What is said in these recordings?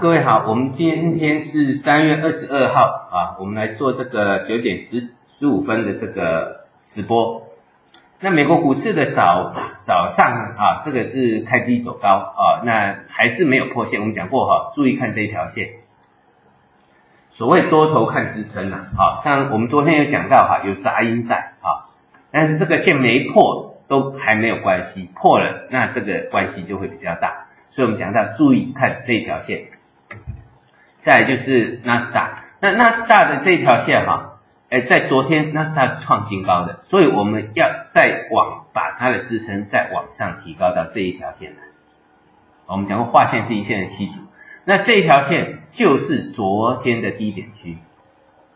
各位好，我们今天是三月二十二号啊，我们来做这个九点十十五分的这个直播。那美国股市的早早上啊，这个是开低走高啊，那还是没有破线。我们讲过哈，注意看这一条线，所谓多头看支撑呐，啊，像我们昨天有讲到哈，有杂音在啊，但是这个线没破都还没有关系，破了那这个关系就会比较大。所以我们讲到注意看这一条线，再就是纳斯达，那纳斯达的这一条线哈，哎，在昨天纳斯达是创新高的，所以我们要再往把它的支撑再往上提高到这一条线来。我们讲过画线是一线的基础，那这一条线就是昨天的低点区，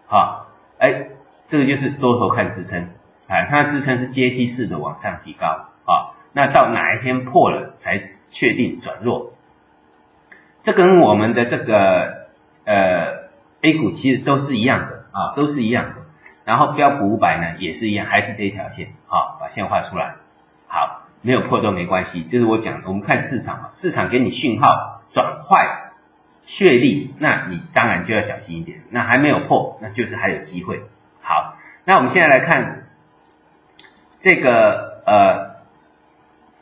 好，哎，这个就是多头看支撑，哎，它的支撑是阶梯式的往上提高，啊。那到哪一天破了才确定转弱？这跟我们的这个呃 A 股其实都是一样的啊，都是一样的。然后标普五百呢也是一样，还是这一条线，好，把线画出来。好，没有破都没关系，就是我讲，我们看市场嘛市场给你讯号转坏确立，那你当然就要小心一点。那还没有破，那就是还有机会。好，那我们现在来看这个呃。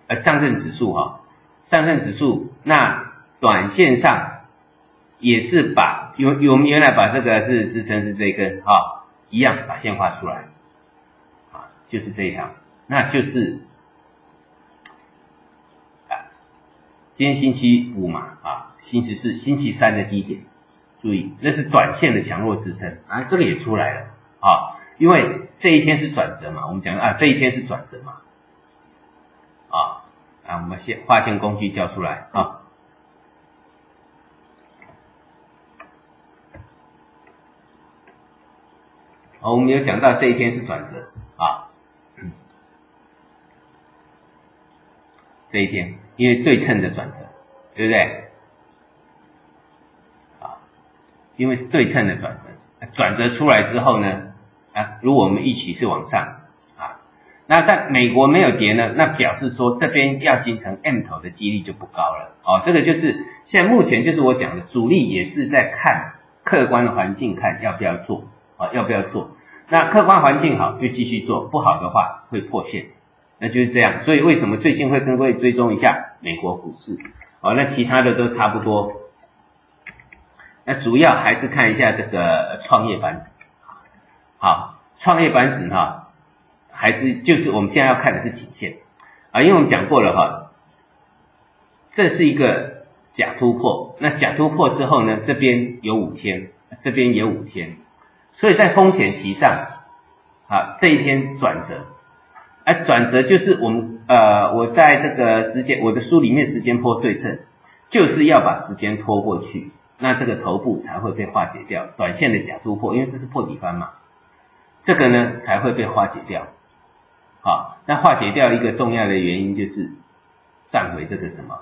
呃，上证指数哈，上证指数那短线上也是把原我们原来把这个是支撑是这一根啊，一样把线画出来，啊，就是这一条，那就是啊，今天星期五嘛啊，星期四、星期三的低点，注意那是短线的强弱支撑啊，这个也出来了啊，因为这一天是转折嘛，我们讲啊，这一天是转折嘛。啊啊，我们线画线工具交出来啊。我们有讲到这一天是转折啊，这一天因为对称的转折，对不对？啊，因为是对称的转折，转折出来之后呢，啊，如果我们一起是往上啊。那在美国没有跌呢，那表示说这边要形成 M 头的几率就不高了哦。这个就是现在目前就是我讲的主力也是在看客观的环境，看要不要做啊，要不要做。那客观环境好就继续做，不好的话会破线，那就是这样。所以为什么最近会跟各位追踪一下美国股市哦？那其他的都差不多。那主要还是看一下这个创业板指，好，创业板指哈。还是就是我们现在要看的是颈线啊，因为我们讲过了哈，这是一个假突破，那假突破之后呢，这边有五天，这边也五天，所以在风险期上啊，这一天转折，哎，转折就是我们呃，我在这个时间我的书里面时间波对称，就是要把时间拖过去，那这个头部才会被化解掉，短线的假突破，因为这是破底翻嘛，这个呢才会被化解掉。啊，那化解掉一个重要的原因就是站回这个什么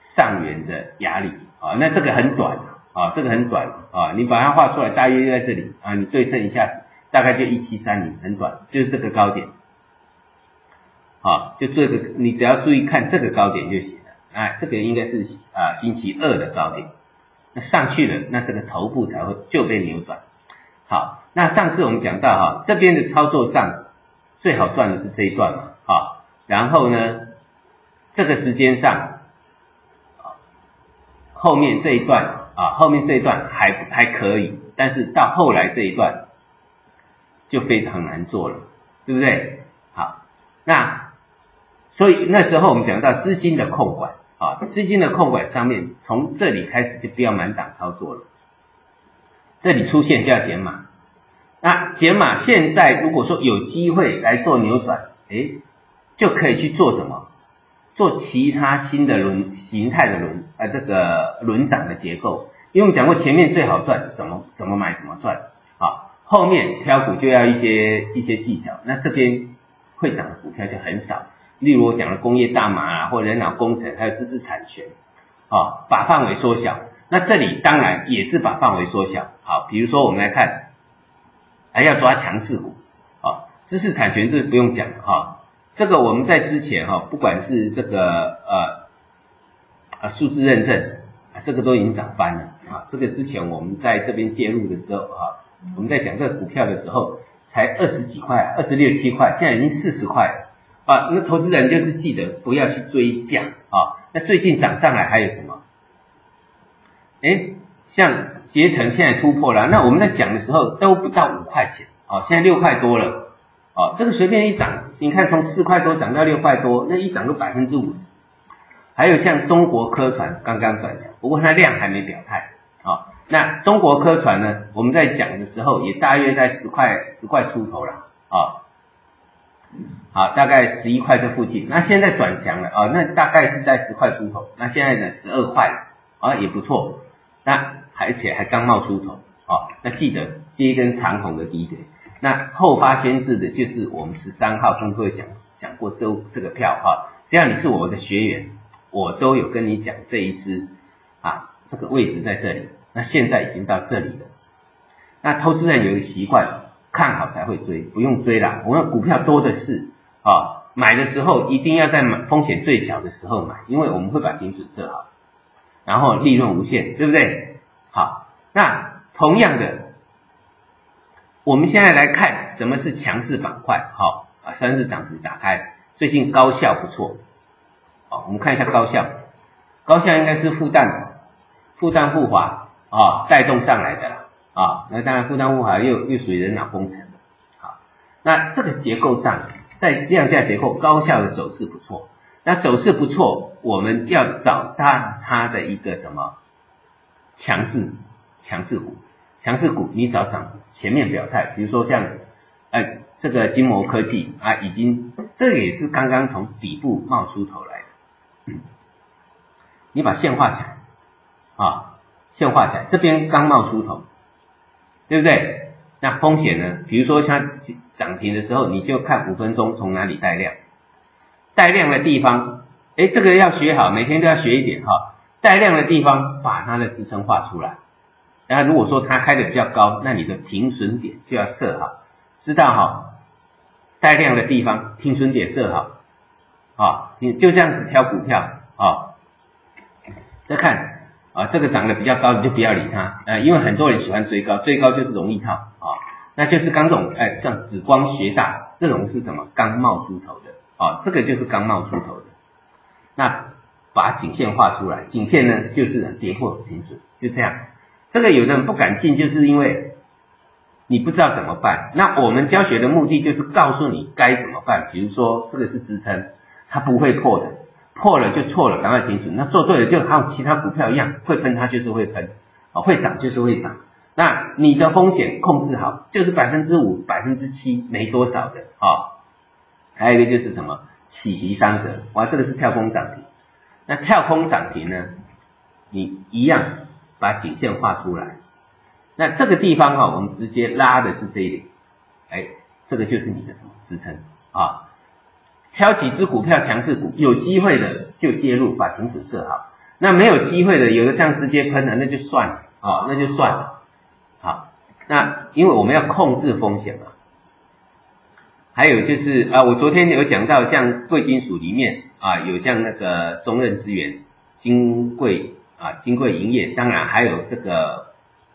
上缘的压力啊，那这个很短啊，这个很短啊，你把它画出来，大约就在这里啊，你对称一下，大概就一七三零，很短，就是这个高点，啊，就这个，你只要注意看这个高点就行了，哎，这个应该是啊星期二的高点，那上去了，那这个头部才会就被扭转。好，那上次我们讲到哈，这边的操作上。最好赚的是这一段嘛，啊，然后呢，这个时间上，啊，后面这一段啊，后面这一段还还可以，但是到后来这一段就非常难做了，对不对？好，那所以那时候我们讲到资金的控管啊，资金的控管上面，从这里开始就不要满档操作了，这里出现就要减码。那减码现在如果说有机会来做扭转，哎，就可以去做什么？做其他新的轮形态的轮，呃，这个轮涨的结构。因为我们讲过前面最好赚，怎么怎么买怎么赚，啊，后面挑股就要一些一些技巧。那这边会涨的股票就很少，例如我讲的工业大麻啊，或人脑工程，还有知识产权，啊，把范围缩小。那这里当然也是把范围缩小。好，比如说我们来看。还要抓强势股，啊，知识产权这不用讲哈，这个我们在之前哈，不管是这个呃啊数字认证，这个都已经涨翻了啊，这个之前我们在这边介入的时候啊，我们在讲这个股票的时候才二十几块，二十六七块，现在已经四十块了啊，那投资人就是记得不要去追价啊，那最近涨上来还有什么？哎，像捷成现在突破了，那我们在讲的时候都不到五块钱啊，现在六块多了哦，这个随便一涨，你看从四块多涨到六块多，那一涨都百分之五十。还有像中国科传刚刚转强，不过它量还没表态。那中国科传呢，我们在讲的时候也大约在十块十块出头了啊，好，大概十一块这附近。那现在转强了啊，那大概是在十块出头，那现在呢十二块啊也不错。那而且还刚冒出头哦，那记得接一根长红的低点。那后发先至的就是我们十三号跟各位讲讲过这这个票哈，只要你是我的学员，我都有跟你讲这一支啊，这个位置在这里，那现在已经到这里了。那投资人有一个习惯，看好才会追，不用追啦，我们股票多的是啊，买的时候一定要在买风险最小的时候买，因为我们会把停损设好。然后利润无限，对不对？好，那同样的，我们现在来看什么是强势板块。好，把，三日涨停打开，最近高效不错。好，我们看一下高效，高效应该是复旦，复旦复华啊带动上来的啦。啊，那当然复旦复华又又属于人脑工程的。好，那这个结构上，在量价结构高效的走势不错。那走势不错，我们要找它它的一个什么强势强势股，强势股你找涨前面表态，比如说像哎这个金模科技啊，已经这个也是刚刚从底部冒出头来的，你把线画起来啊，线画起来，这边刚冒出头，对不对？那风险呢？比如说像涨停的时候，你就看五分钟从哪里带量。带量的地方，哎，这个要学好，每天都要学一点哈。带量的地方，把它的支撑画出来。然后如果说它开的比较高，那你的停损点就要设好，知道哈？带量的地方，停损点设好，啊，你就这样子挑股票啊。再看啊，这个涨得比较高，你就不要理它，呃，因为很多人喜欢追高，追高就是容易套啊。那就是刚这种，哎，像紫光学大这种是什么？刚冒出头的。啊，这个就是刚冒出头的，那把颈线画出来，颈线呢就是跌破停损，就这样。这个有的人不敢进，就是因为你不知道怎么办。那我们教学的目的就是告诉你该怎么办。比如说这个是支撑，它不会破的，破了就错了，赶快停损。那做对了，就还有其他股票一样，会喷它就是会喷，啊，会涨就是会涨。那你的风险控制好，就是百分之五、百分之七，没多少的啊。还有一个就是什么启迪三格，哇，这个是跳空涨停。那跳空涨停呢，你一样把颈线画出来。那这个地方哈，我们直接拉的是这一点，哎，这个就是你的支撑啊。挑几只股票强势股，有机会的就介入，把停损设好。那没有机会的，有的像直接喷的，那就算了啊，那就算了。好，那因为我们要控制风险嘛。还有就是啊，我昨天有讲到，像贵金属里面啊，有像那个中任资源、金贵啊、金贵营业，当然还有这个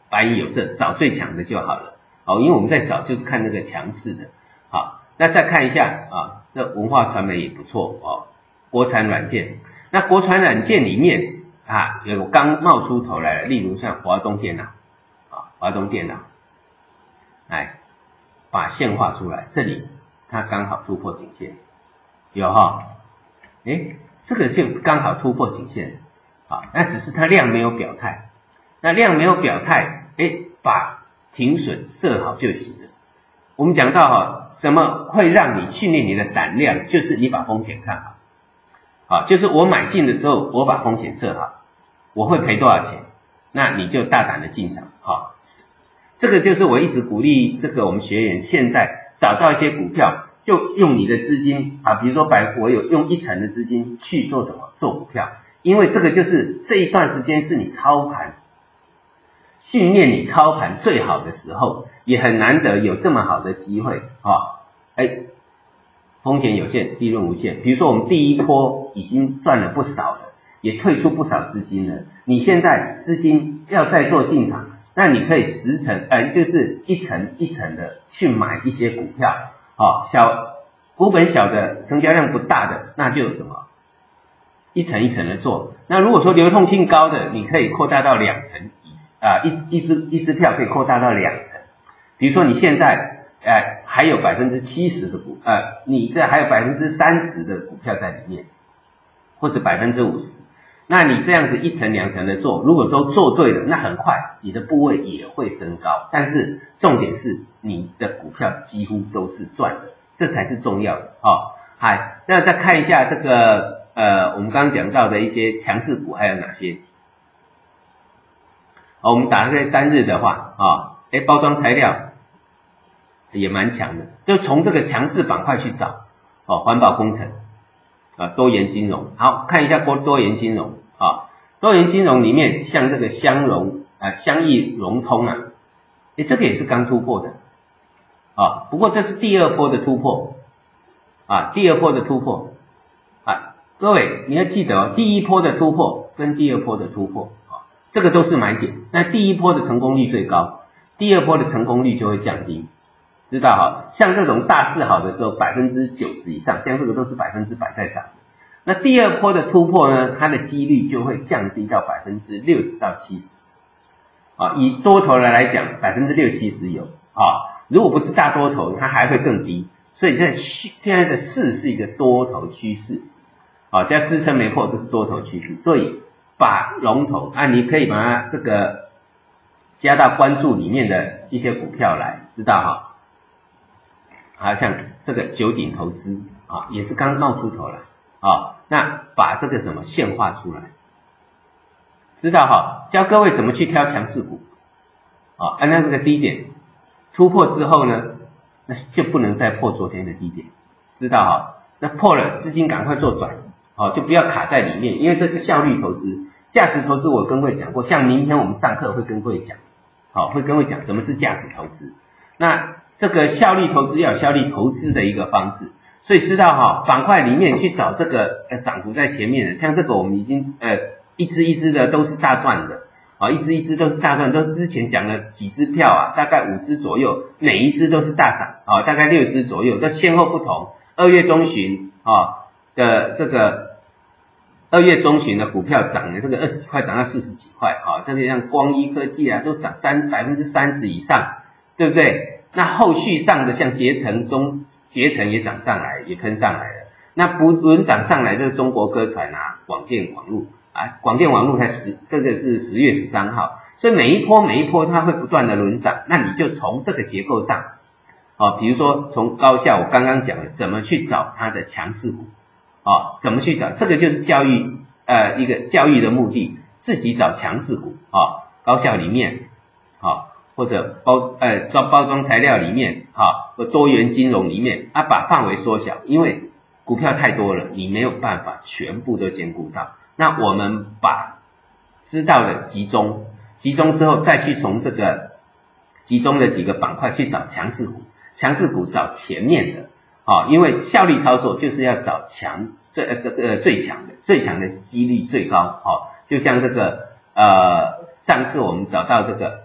白银有色，找最强的就好了。哦，因为我们在找就是看那个强势的。好，那再看一下啊，这文化传媒也不错哦，国产软件。那国产软件里面啊，有刚冒出头来的，例如像华东电脑啊，华东电脑，来把线画出来，这里。它刚好突破颈线，有哈，哎，这个就是刚好突破颈线，好，那只是它量没有表态，那量没有表态，哎，把停损设好就行了。我们讲到哈，什么会让你训练你的胆量，就是你把风险看好，啊，就是我买进的时候，我把风险设好，我会赔多少钱，那你就大胆的进场，好，这个就是我一直鼓励这个我们学员现在。找到一些股票，就用你的资金啊，比如说百，我有用一成的资金去做什么做股票，因为这个就是这一段时间是你操盘训练你操盘最好的时候，也很难得有这么好的机会啊！哎，风险有限，利润无限。比如说我们第一波已经赚了不少了，也退出不少资金了，你。现在资金要再做进场，那你可以十层，呃，就是一层一层的去买一些股票，好，小股本小的，成交量不大的，那就什么，一层一层的做。那如果说流通性高的，你可以扩大到两层以啊，一一支一支票可以扩大到两层。比如说你现在，哎，还有百分之七十的股，呃，你这还有百分之三十的股票在里面，或者百分之五十。那你这样子一层两层的做，如果都做对了，那很快你的部位也会升高。但是重点是你的股票几乎都是赚的，这才是重要的哦。嗨，那再看一下这个呃，我们刚刚讲到的一些强势股还有哪些？哦，我们打开三日的话啊，哎，包装材料也蛮强的，就从这个强势板块去找哦，环保工程啊，多元金融，好看一下多多元金融。啊，多元金融里面像这个相融啊，相易融通啊，哎，这个也是刚突破的啊，不过这是第二波的突破啊，第二波的突破啊，各位你要记得哦，第一波的突破跟第二波的突破啊，这个都是买点，那第一波的成功率最高，第二波的成功率就会降低，知道哈？像这种大势好的时候，百分之九十以上，像这个都是百分之百在涨。那第二波的突破呢？它的几率就会降低到百分之六十到七十，啊，以多头来来讲，百分之六七十有啊，如果不是大多头，它还会更低。所以现在现在的势是一个多头趋势，啊，只要支撑没破都是多头趋势。所以把龙头啊，你可以把它这个加到关注里面的一些股票来，知道哈？好像这个九鼎投资啊，也是刚冒出头了。啊，那把这个什么线画出来，知道哈？教各位怎么去挑强势股，啊，按照这个低点突破之后呢，那就不能再破昨天的低点，知道哈？那破了，资金赶快做转，哦，就不要卡在里面，因为这是效率投资，价值投资我跟各位讲过，像明天我们上课会跟各位讲，好，会跟各位讲什么是价值投资，那这个效率投资要有效率投资的一个方式。所以知道哈，板块里面去找这个呃涨幅在前面的，像这个我们已经呃一只一只的都是大赚的啊，一只一只都是大赚，都是之前讲了几只票啊，大概五只左右，每一只都是大涨啊，大概六只左右，都先后不同。二月中旬啊的这个二月中旬的股票涨了这个二十几块，涨到四十几块啊，这个像光一科技啊都涨三百分之三十以上，对不对？那后续上的像捷成中，捷成也涨上来，也喷上来了。那不轮涨上来就是中国科传啊，广电网络啊，广电网络才十，这个是十月十三号，所以每一波每一波它会不断的轮涨。那你就从这个结构上，啊，比如说从高校我刚刚讲的怎么去找它的强势股，啊，怎么去找，这个就是教育呃一个教育的目的，自己找强势股啊，高校里面，或者包呃装包装材料里面哈和多元金融里面啊把范围缩小，因为股票太多了，你没有办法全部都兼顾到。那我们把知道的集中，集中之后再去从这个集中的几个板块去找强势股，强势股找前面的啊，因为效率操作就是要找强最呃这个最强的，最强的几率最高啊，就像这个呃上次我们找到这个。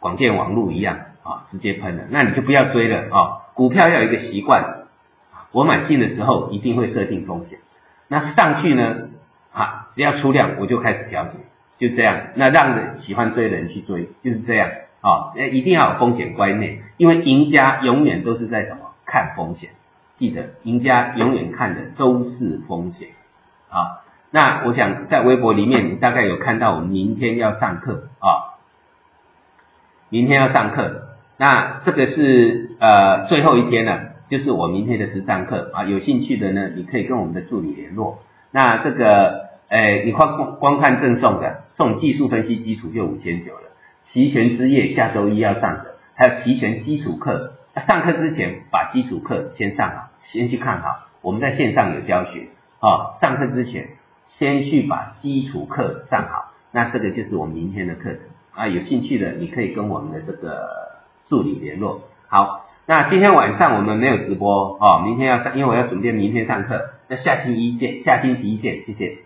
广电网络一样啊，直接喷了，那你就不要追了啊。股票要有一个习惯，我买进的时候一定会设定风险，那上去呢啊，只要出量我就开始调节，就这样。那让喜欢追的人去追，就是这样啊。那一定要有风险观念，因为赢家永远都是在什么看风险，记得赢家永远看的都是风险啊。那我想在微博里面，你大概有看到我们明天要上课啊。明天要上课，那这个是呃最后一天了，就是我明天的实战课啊。有兴趣的呢，你可以跟我们的助理联络。那这个，诶，你光光看赠送的，送技术分析基础就五千九了。齐全之夜下周一要上的，还有齐全基础课。上课之前把基础课先上好，先去看好。我们在线上有教学啊，上课之前先去把基础课上好。那这个就是我明天的课程。啊，有兴趣的你可以跟我们的这个助理联络。好，那今天晚上我们没有直播哦，明天要上，因为我要准备明天上课。那下星期一见，下星期一见，谢谢。